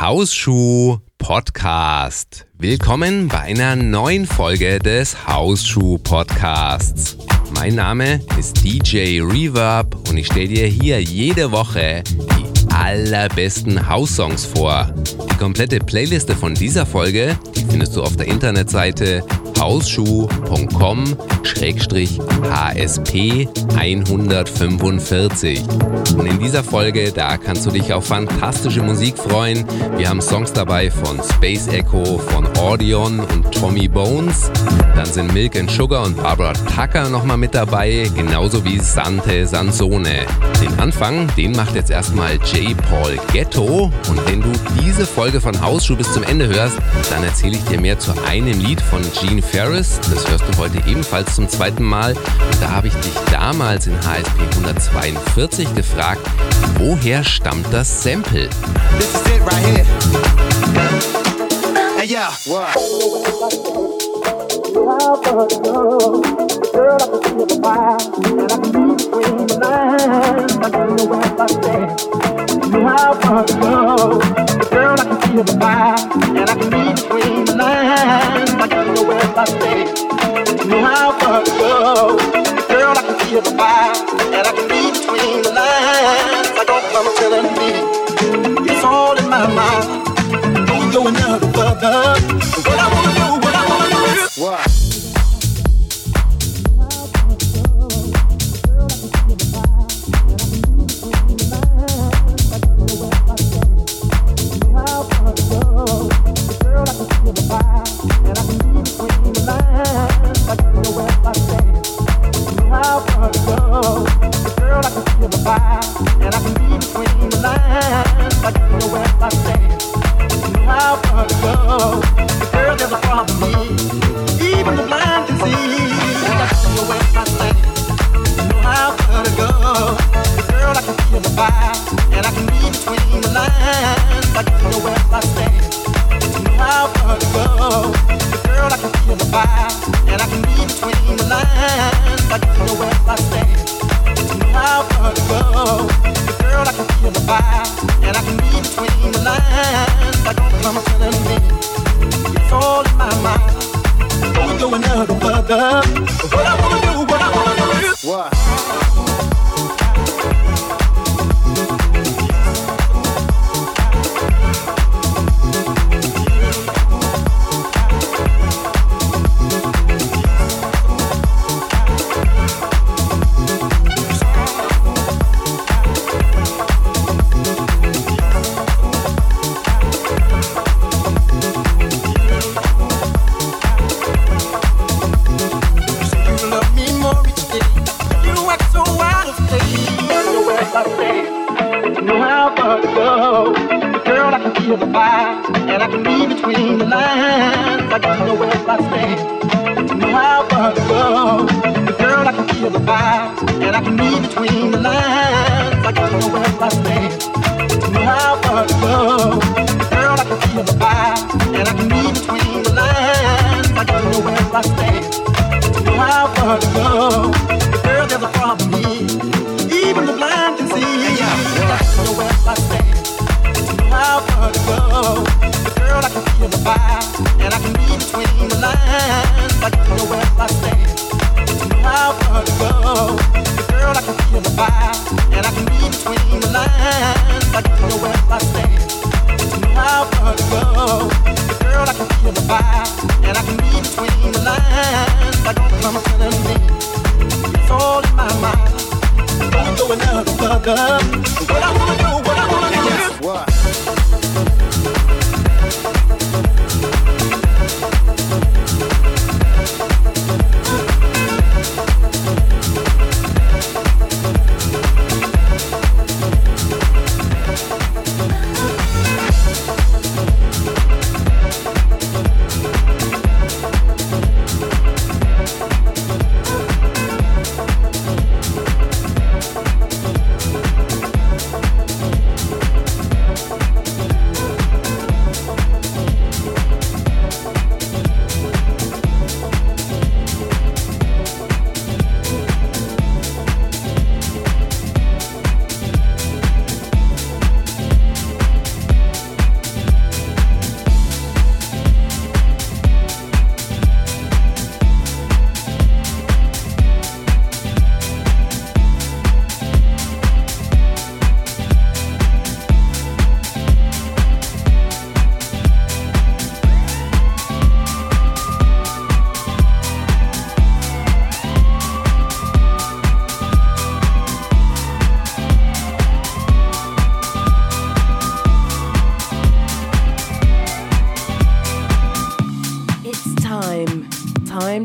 Hausschuh Podcast. Willkommen bei einer neuen Folge des Hausschuh Podcasts. Mein Name ist DJ Reverb und ich stelle dir hier jede Woche die allerbesten House-Songs vor. Die komplette Playliste von dieser Folge, die findest du auf der Internetseite hausschuh.com-hsp 145. Und in dieser Folge, da kannst du dich auf fantastische Musik freuen. Wir haben Songs dabei von Space Echo, von Audion und Tommy Bones. Dann sind Milk and Sugar und Barbara Tucker nochmal mit dabei, genauso wie Sante Sansone. Den Anfang, den macht jetzt erstmal J. Paul Ghetto. Und wenn du diese Folge von Hausschuh bis zum Ende hörst, dann erzähle ich dir mehr zu einem Lied von Gene Ferris. Das hörst du heute ebenfalls zum zweiten Mal. Und da habe ich dich damals in HSP 142 gefragt, woher stammt das Sample? This is it right here. Hey, yeah. What? Feel the fire, I don't know where I stand. You how far to go. Girl, I can feel the fire, and I can see between the lines. I don't know where I stand. You how far to go. Girl, I can feel the fire, and I can see between the lines. I don't what telling me. It's all in my mind. Don't go another further. What I wanna do, what I wanna do. What?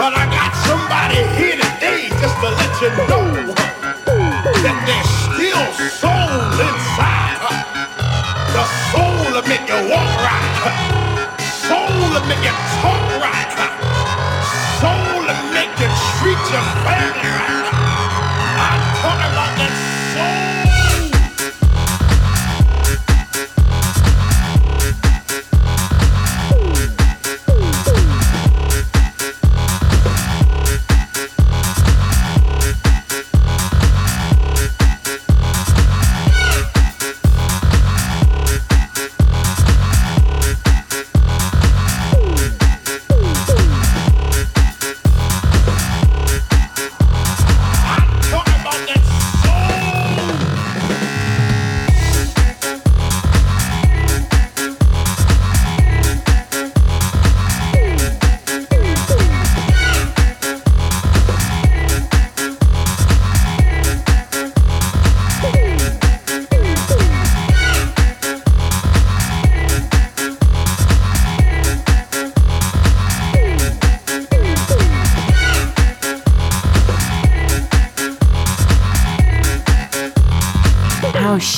But I got somebody here today just to let you know that there's still soul inside. The soul that make you walk right. Soul that make you talk right. Soul that make you treat your family right. I'm talking about that soul.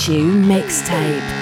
Shoe mixtape.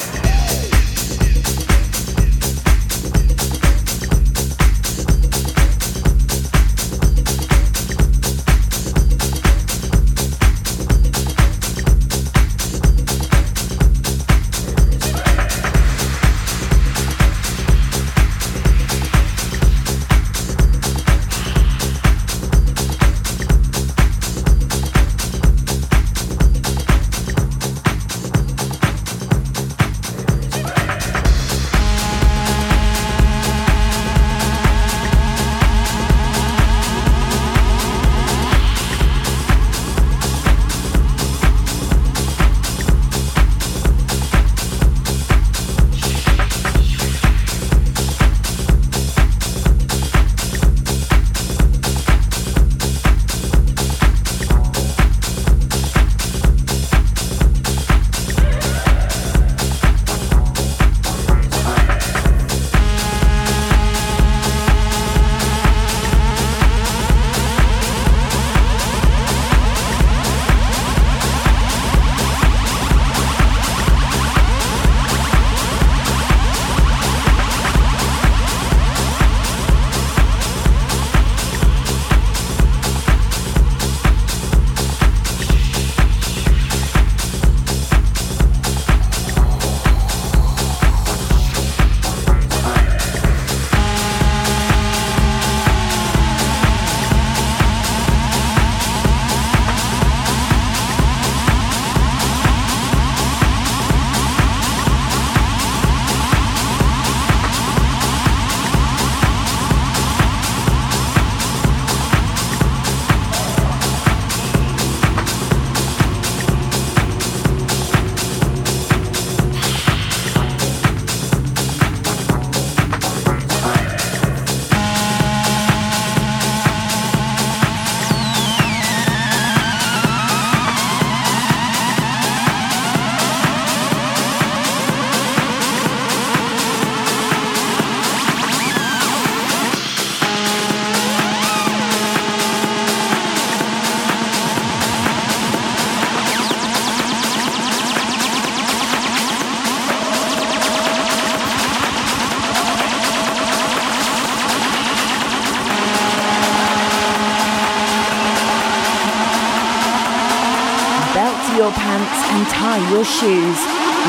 Your pants and tie your shoes.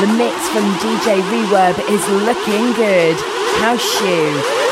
The mix from DJ Reverb is looking good. House shoe.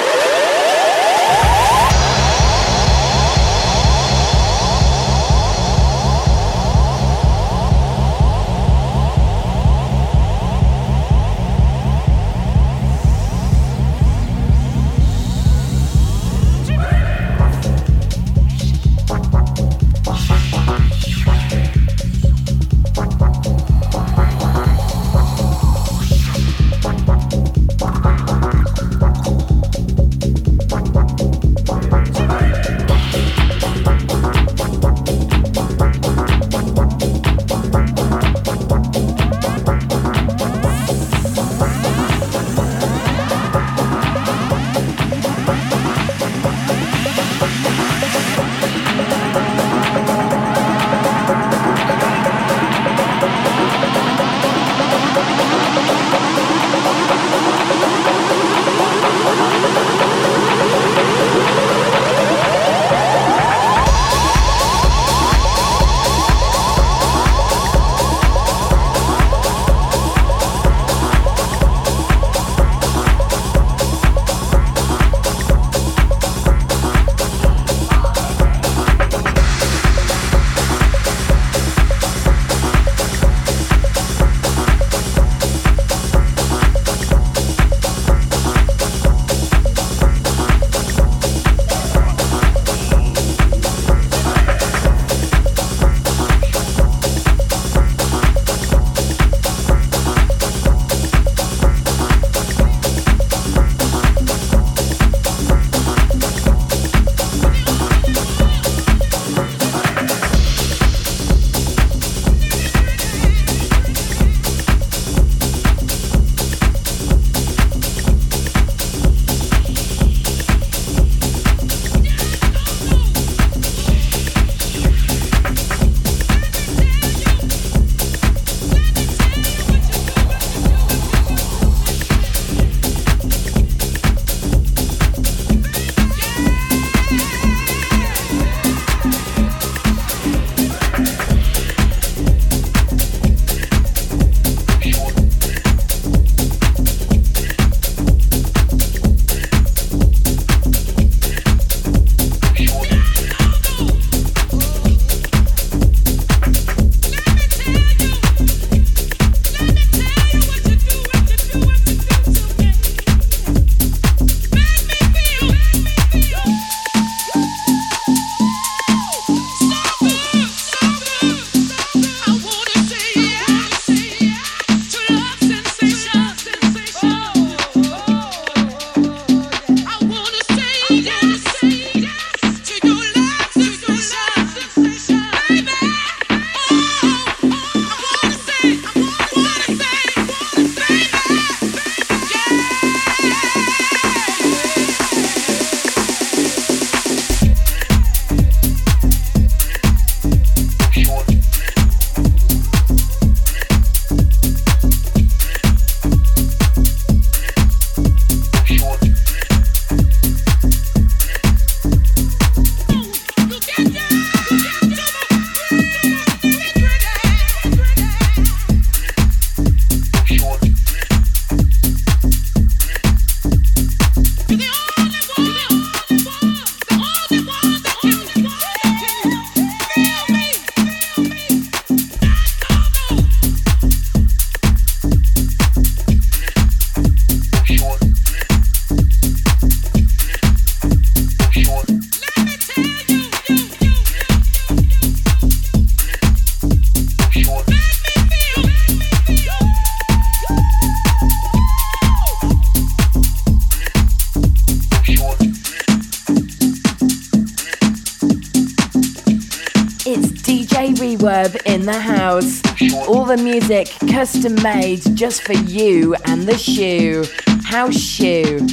Music custom made just for you and the shoe. House Shoe.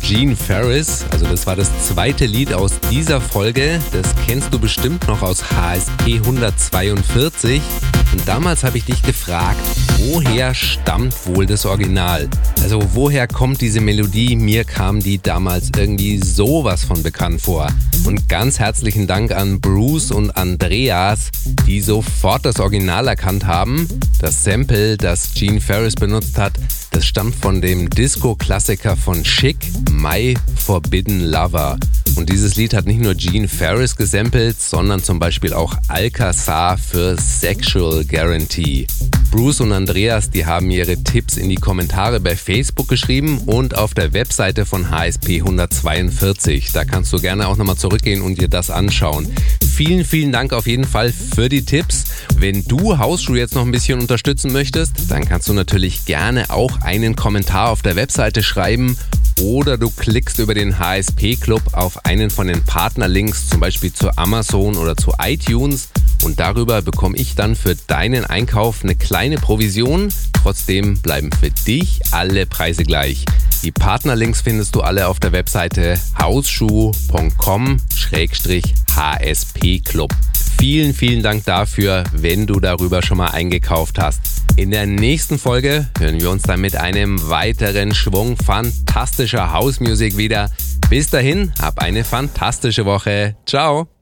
Gene Ferris. Also das war das zweite Lied aus dieser Folge. Das kennst du bestimmt noch aus HSP 142. Und damals habe ich dich gefragt, woher stammt wohl das Original? Also woher kommt diese Melodie? Mir kam die damals irgendwie sowas von bekannt vor. Und ganz herzlichen Dank an Bruce und Andreas, die sofort das Original erkannt haben. Das Sample, das Gene Ferris benutzt hat, das stammt von dem Disco-Klassiker von Chic, My Forbidden Lover. Und dieses Lied hat nicht nur Gene Ferris gesampelt, sondern zum Beispiel auch Alcazar für Sexual Guarantee. Bruce und Andreas, die haben ihre Tipps in die Kommentare bei Facebook geschrieben und auf der Webseite von HSP 142. Da kannst du gerne auch nochmal zurückgehen und dir das anschauen. Vielen, vielen Dank auf jeden Fall für die Tipps. Wenn du Hausschuhe jetzt noch ein bisschen unterstützen möchtest, dann kannst du natürlich gerne auch einen Kommentar auf der Webseite schreiben oder du klickst über den HSP Club auf einen von den Partnerlinks, zum Beispiel zu Amazon oder zu iTunes. Und darüber bekomme ich dann für deinen Einkauf eine kleine Provision. Trotzdem bleiben für dich alle Preise gleich. Die Partnerlinks findest du alle auf der Webseite hausschuh.com-hsp Club. Vielen, vielen Dank dafür, wenn du darüber schon mal eingekauft hast. In der nächsten Folge hören wir uns dann mit einem weiteren Schwung fantastischer Hausmusik wieder. Bis dahin, hab eine fantastische Woche. Ciao.